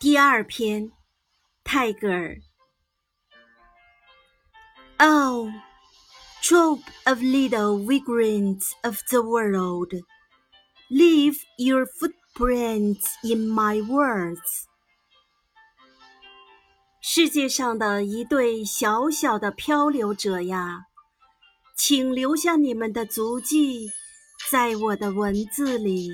第二篇，泰戈尔。Oh, troupe of little vagrants of the world, leave your footprints in my words. 世界上的一对小小的漂流者呀，请留下你们的足迹，在我的文字里。